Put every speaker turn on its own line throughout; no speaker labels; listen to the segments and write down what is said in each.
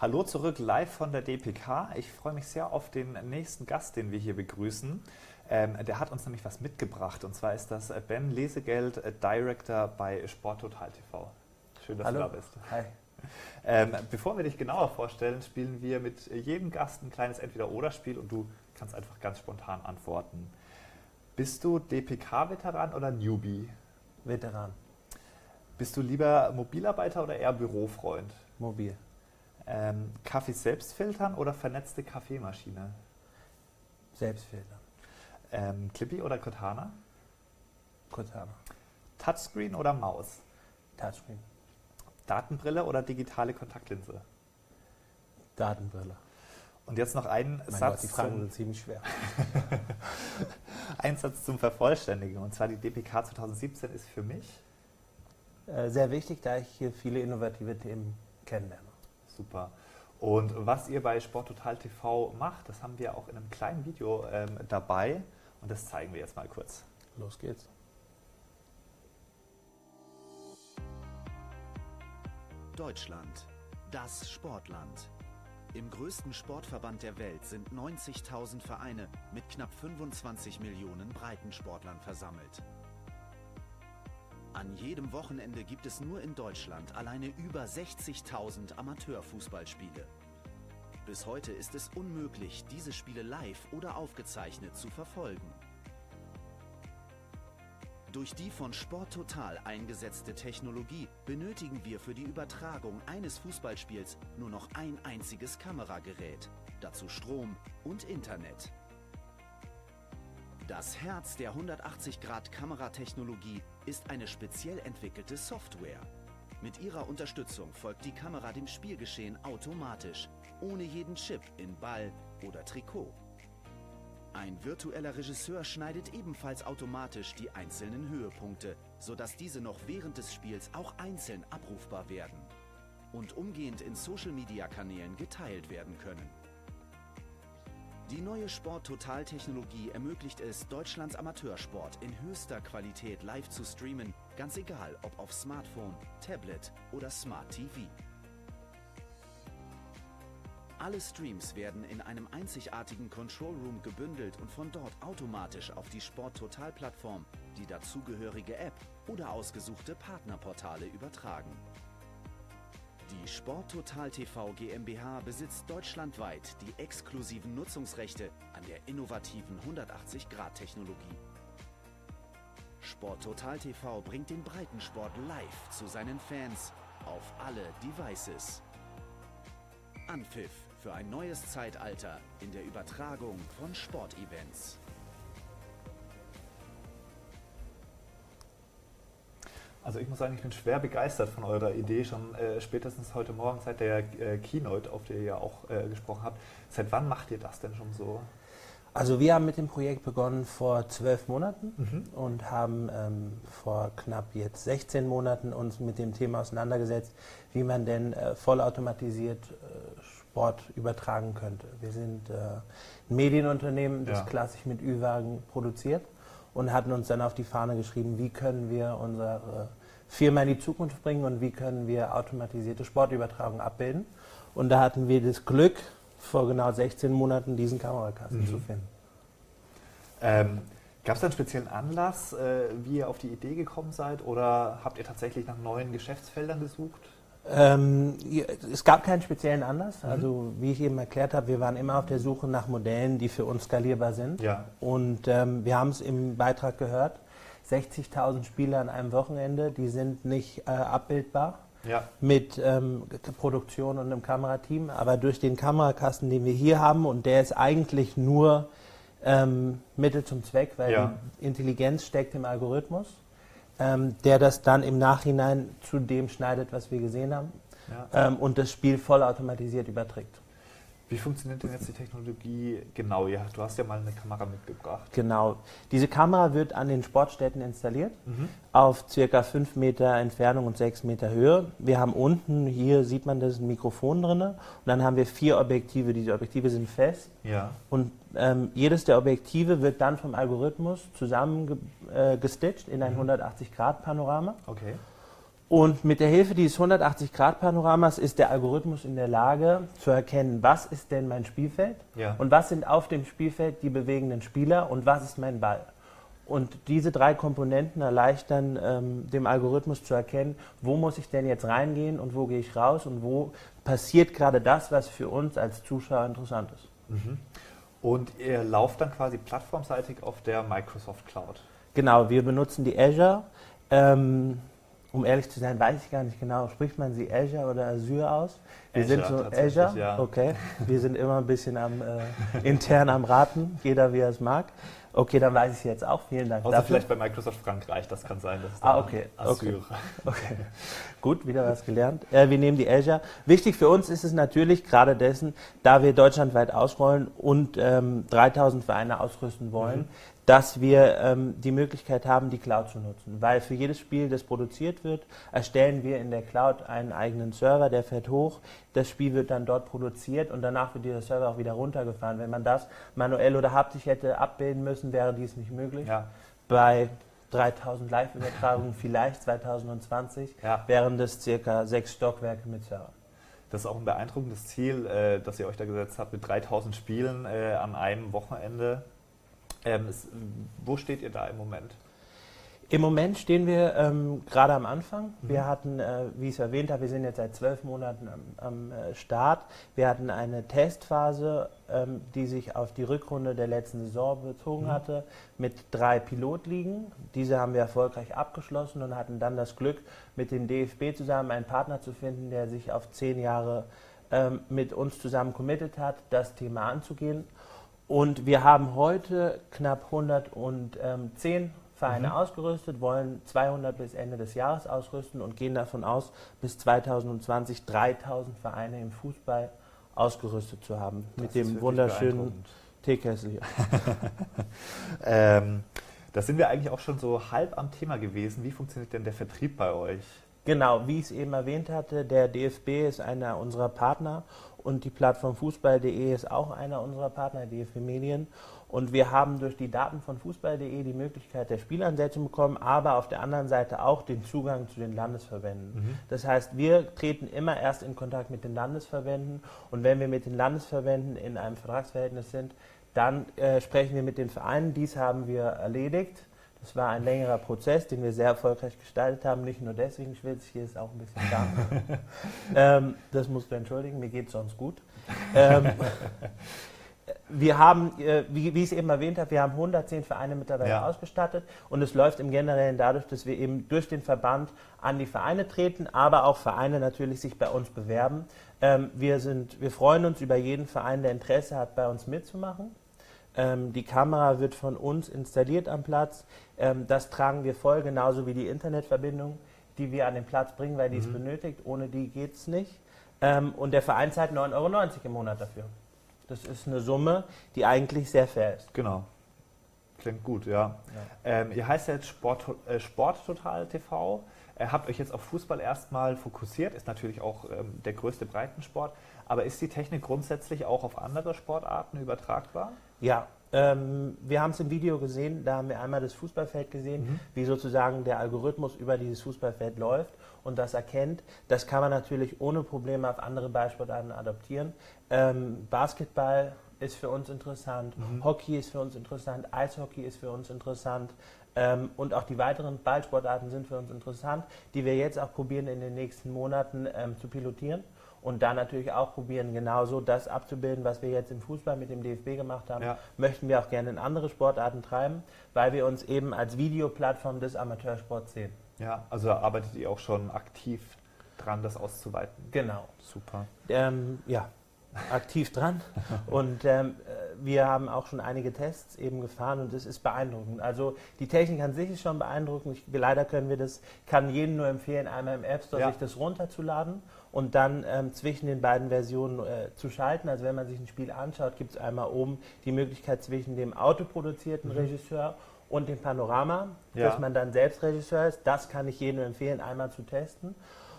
Hallo zurück live von der DPK. Ich freue mich sehr auf den nächsten Gast, den wir hier begrüßen. Ähm, der hat uns nämlich was mitgebracht und zwar ist das Ben Lesegeld, äh, Director bei Sport Total TV. Schön, dass
Hallo.
du da bist.
Hi.
Ähm, bevor wir dich genauer vorstellen, spielen wir mit jedem Gast ein kleines Entweder-Oder-Spiel und du kannst einfach ganz spontan antworten. Bist du DPK-Veteran oder Newbie?
Veteran.
Bist du lieber Mobilarbeiter oder eher Bürofreund?
Mobil.
Ähm, Kaffee selbst filtern oder vernetzte Kaffeemaschine?
Selbstfilter.
Ähm, Clippy oder Cortana?
Cortana.
Touchscreen oder Maus?
Touchscreen.
Datenbrille oder digitale Kontaktlinse?
Datenbrille.
Und jetzt noch ein
Mein
Satz,
Gott, die Fragen
zum,
sind ziemlich schwer.
ein Satz zum Vervollständigen. Und zwar die DPK 2017 ist für mich
Äh, sehr wichtig, da ich hier viele innovative Themen kennenlerne.
Super. Und was ihr bei Sport Total TV macht, das haben wir auch in einem kleinen Video ähm, dabei. Und das zeigen wir jetzt mal kurz.
Los geht's.
Deutschland, das Sportland. Im größten Sportverband der Welt sind 90.000 Vereine mit knapp 25 Millionen Breitensportlern versammelt. An jedem Wochenende gibt es nur in Deutschland alleine über 60.000 Amateurfußballspiele. Bis heute ist es unmöglich, diese Spiele live oder aufgezeichnet zu verfolgen. Durch die von Sport Total eingesetzte Technologie benötigen wir für die Übertragung eines Fußballspiels nur noch ein einziges Kameragerät, dazu Strom und Internet. Das Herz der 180-Grad-Kameratechnologie ist eine speziell entwickelte Software. Mit ihrer Unterstützung folgt die Kamera dem Spielgeschehen automatisch, ohne jeden Chip in Ball oder Trikot. Ein virtueller Regisseur schneidet ebenfalls automatisch die einzelnen Höhepunkte, sodass diese noch während des Spiels auch einzeln abrufbar werden und umgehend in Social-Media-Kanälen geteilt werden können. Die neue Sport-Total-Technologie ermöglicht es, Deutschlands Amateursport in höchster Qualität live zu streamen, ganz egal ob auf Smartphone, Tablet oder Smart TV. Alle Streams werden in einem einzigartigen Control Room gebündelt und von dort automatisch auf die Sport Total Plattform, die dazugehörige App oder ausgesuchte Partnerportale übertragen. Die Sport Total TV GmbH besitzt deutschlandweit die exklusiven Nutzungsrechte an der innovativen 180-Grad-Technologie. Sport Total TV bringt den Breitensport live zu seinen Fans auf alle Devices. Anpfiff für ein neues Zeitalter in der Übertragung von Sportevents.
Also ich muss sagen, ich bin schwer begeistert von eurer Idee, schon äh, spätestens heute Morgen seit der äh, Keynote, auf der ihr ja auch äh, gesprochen habt. Seit wann macht ihr das denn schon so?
Also wir haben mit dem Projekt begonnen vor zwölf Monaten
Mhm.
und haben ähm, vor knapp jetzt 16 Monaten uns mit dem Thema auseinandergesetzt, wie man denn äh, vollautomatisiert äh, Sport übertragen könnte. Wir sind äh, ein Medienunternehmen, das
Ja.
klassisch mit Ü-Wagen produziert und hatten uns dann auf die Fahne geschrieben, wie können wir unsere Firma in die Zukunft bringen und wie können wir automatisierte Sportübertragung abbilden. Und da hatten wir das Glück, vor genau 16 Monaten diesen Kamerakasten
Mhm.
zu finden.
Ähm, Gab es da einen speziellen Anlass, äh, wie ihr auf die Idee gekommen seid oder habt ihr tatsächlich nach neuen Geschäftsfeldern gesucht?
Ähm, es gab keinen speziellen Anlass.
Mhm.
Also wie ich eben erklärt habe, wir waren immer auf der Suche nach Modellen, die für uns skalierbar sind.
Ja.
Und ähm, wir haben es im Beitrag gehört, 60.000 Spieler an einem Wochenende, die sind nicht äh, abbildbar
Ja.
mit ähm, Produktion und einem Kamerateam, aber durch den Kamerakasten, den wir hier haben, und der ist eigentlich nur ähm, Mittel zum Zweck, weil
Ja.
die Intelligenz steckt im Algorithmus, ähm, der das dann im Nachhinein zu dem schneidet, was wir gesehen haben
ja.
ähm, und das Spiel vollautomatisiert überträgt.
Wie funktioniert denn jetzt die Technologie genau? Ja, du hast ja mal eine Kamera mitgebracht.
Genau. Diese Kamera wird an den Sportstätten installiert,
Mhm.
auf circa 5 Meter Entfernung und 6 Meter Höhe. Wir haben unten, hier sieht man das, ein Mikrofon drin. Und dann haben wir vier Objektive. Diese Objektive sind fest.
Ja.
Und ähm, jedes der Objektive wird dann vom Algorithmus zusammengestitcht äh, gestitcht in ein
Mhm.
180-Grad-Panorama.
Okay.
Und mit der Hilfe dieses 180-Grad-Panoramas ist der Algorithmus in der Lage zu erkennen, was ist denn mein Spielfeld
Ja.
und was sind auf dem Spielfeld die bewegenden Spieler und was ist mein Ball. Und diese drei Komponenten erleichtern ähm, dem Algorithmus zu erkennen, wo muss ich denn jetzt reingehen und wo gehe ich raus und wo passiert gerade das, was für uns als Zuschauer interessant ist.
Und ihr lauft dann quasi plattformseitig auf der Microsoft Cloud.
Genau, wir benutzen die Azure. Ähm, um ehrlich zu sein, weiß ich gar nicht genau, spricht man sie Azure oder Azure aus? Wir
Azure,
sind so Azure,
ja.
okay. Wir sind immer ein bisschen am äh, intern am Raten, jeder wie er es mag. Okay, dann weiß ich jetzt auch. Vielen Dank
Außer
dafür.
vielleicht bei Microsoft Frankreich, das kann sein. Das ist
Ah, okay,
Azure.
Okay. Gut, wieder was gelernt. Äh, wir nehmen die Azure. Wichtig für uns ist es natürlich gerade dessen, da wir deutschlandweit ausrollen und ähm, 3000 Vereine ausrüsten wollen, dass wir ähm, die Möglichkeit haben, die Cloud zu nutzen. Weil für jedes Spiel, das produziert wird, erstellen wir in der Cloud einen eigenen Server, der fährt hoch. Das Spiel wird dann dort produziert und danach wird dieser Server auch wieder runtergefahren. Wenn man das manuell oder haptisch hätte abbilden müssen, wäre dies nicht möglich
Ja,
bei 3000 Live-Übertragungen vielleicht 2020
ja.
wären das circa sechs Stockwerke mit Server.
Das ist auch ein beeindruckendes Ziel, äh, das ihr euch da gesetzt habt mit 3000 Spielen äh, an einem Wochenende. Ähm, es, wo steht ihr da im Moment?
Im Moment stehen wir ähm, gerade am Anfang.
Mhm.
Wir hatten, äh, wie ich es erwähnt habe, wir sind jetzt seit zwölf Monaten am, am äh, Start. Wir hatten eine Testphase, ähm, die sich auf die Rückrunde der letzten Saison bezogen
Mhm.
hatte, mit drei Pilotligen. Diese haben wir erfolgreich abgeschlossen und hatten dann das Glück, mit dem DFB zusammen einen Partner zu finden, der sich auf zehn Jahre ähm, mit uns zusammen committed hat, das Thema anzugehen. Und wir haben heute knapp 110 Vereine
Mhm.
ausgerüstet, wollen 200 bis Ende des Jahres ausrüsten und gehen davon aus, bis 2020 3000 Vereine im Fußball ausgerüstet zu haben.
Das
mit dem wunderschönen. Teekessel hier.
Ähm, da sind wir eigentlich auch schon so halb am Thema gewesen. Wie funktioniert denn der Vertrieb bei euch?
Genau, wie ich es eben erwähnt hatte, der DFB ist einer unserer Partner und die Plattform Fußball.de ist auch einer unserer Partner, DFB Medien. Und wir haben durch die Daten von Fußball.de die Möglichkeit der Spielansetzung bekommen, aber auf der anderen Seite auch den Zugang zu den Landesverbänden.
Mhm.
Das heißt, wir treten immer erst in Kontakt mit den Landesverbänden und wenn wir mit den Landesverbänden in einem Vertragsverhältnis sind, dann äh, sprechen wir mit den Vereinen. Dies haben wir erledigt. Das war ein längerer Prozess, den wir sehr erfolgreich gestaltet haben. Nicht nur deswegen schwitze ich, hier ist auch ein bisschen warm. ähm, das musst du entschuldigen, mir geht es sonst gut. Ähm, wir haben, äh, wie, wie ich es eben erwähnt habe, wir haben 110 Vereine mittlerweile
Ja.
ausgestattet und es läuft im Generellen dadurch, dass wir eben durch den Verband an die Vereine treten, aber auch Vereine natürlich sich bei uns bewerben. Ähm, wir, sind, wir freuen uns über jeden Verein, der Interesse hat, bei uns mitzumachen. Ähm, die Kamera wird von uns installiert am Platz. Ähm, das tragen wir voll, genauso wie die Internetverbindung, die wir an den Platz bringen, weil die es
Mhm.
benötigt. Ohne die geht es nicht. Ähm, und der Verein zahlt 9,90 Euro im Monat dafür. Das ist eine Summe, die eigentlich sehr fair ist.
Genau. Klingt gut, ja. Ähm, ihr heißt ja jetzt Sport, äh, Sporttotal TV. Ihr habt euch jetzt auf Fußball erstmal fokussiert, ist natürlich auch ähm, der größte Breitensport. Aber ist die Technik grundsätzlich auch auf andere Sportarten übertragbar?
Ja, ähm, wir haben es im Video gesehen, da haben wir einmal das Fußballfeld gesehen,
Mhm.
wie sozusagen der Algorithmus über dieses Fußballfeld läuft und das erkennt. Das kann man natürlich ohne Probleme auf andere Ballsportarten adaptieren. Ähm, Basketball ist für uns interessant,
Mhm.
Hockey ist für uns interessant, Eishockey ist für uns interessant. Ähm, und auch die weiteren Ballsportarten sind für uns interessant, die wir jetzt auch probieren in den nächsten Monaten ähm, zu pilotieren und dann natürlich auch probieren, genauso das abzubilden, was wir jetzt im Fußball mit dem DFB gemacht haben,
Ja.
möchten wir auch gerne in andere Sportarten treiben, weil wir uns eben als Videoplattform des Amateursports sehen.
Ja, also da arbeitet ihr auch schon aktiv dran, das auszuweiten.
Genau.
Super.
Ähm, ja, aktiv dran. Und ähm, äh, wir haben auch schon einige Tests eben gefahren und es ist beeindruckend. Also die Technik an sich ist schon beeindruckend. Ich, leider können wir das, kann jedem nur empfehlen, einmal im App Store
Ja.
sich das runterzuladen und dann ähm, zwischen den beiden Versionen äh, zu schalten. Also wenn man sich ein Spiel anschaut, gibt es einmal oben die Möglichkeit zwischen dem autoproduzierten
Mhm.
Regisseur und dem Panorama,
Ja.
dass man dann selbst Regisseur ist. Das kann ich jedem empfehlen, einmal zu testen.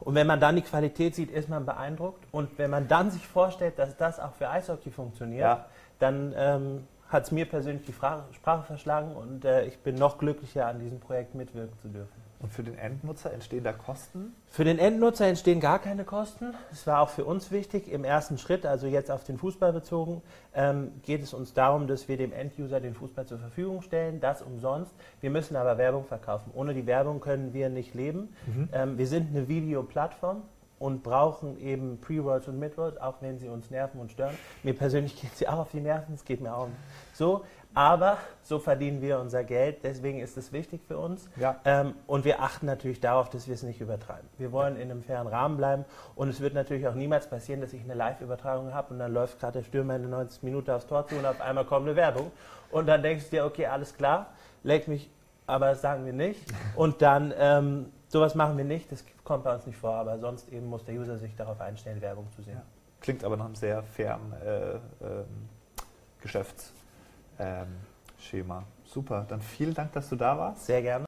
Und wenn man dann die Qualität sieht, ist man beeindruckt. Und wenn man dann sich vorstellt, dass das auch für Eishockey funktioniert,
Ja.
dann ähm, hat es mir persönlich die Fra Sprache verschlagen und äh, ich bin noch glücklicher, an diesem Projekt mitwirken zu dürfen.
Und für den Endnutzer entstehen da Kosten?
Für den Endnutzer entstehen gar keine Kosten. Das war auch für uns wichtig. Im ersten Schritt, also jetzt auf den Fußball bezogen, ähm, geht es uns darum, dass wir dem Enduser den Fußball zur Verfügung stellen, das umsonst. Wir müssen aber Werbung verkaufen. Ohne die Werbung können wir nicht leben. Mhm. Ähm, wir sind eine Videoplattform und brauchen eben Pre-Rolls und Mid-Rolls, auch wenn sie uns nerven und stören. Mir persönlich geht sie auch auf die Nerven, es geht mir auch so. Aber so verdienen wir unser Geld, deswegen ist es wichtig für uns. Ja. Ähm, und wir achten natürlich darauf, dass wir es nicht übertreiben. Wir wollen in einem fairen Rahmen bleiben und es wird natürlich auch niemals passieren, dass ich eine Live-Übertragung habe und dann läuft gerade der Stürmer in der 90 Minute aufs Tor zu und auf einmal kommt eine Werbung. Und dann denkst du dir, okay, alles klar, leg mich, aber das sagen wir nicht. Und dann, ähm, sowas machen wir nicht, das kommt bei uns nicht vor, aber sonst eben muss der User sich darauf einstellen, Werbung zu sehen. Ja.
Klingt aber nach einem sehr fairen äh, äh, Geschäfts- ähm. Super, dann vielen Dank, dass du da warst.
Sehr gerne.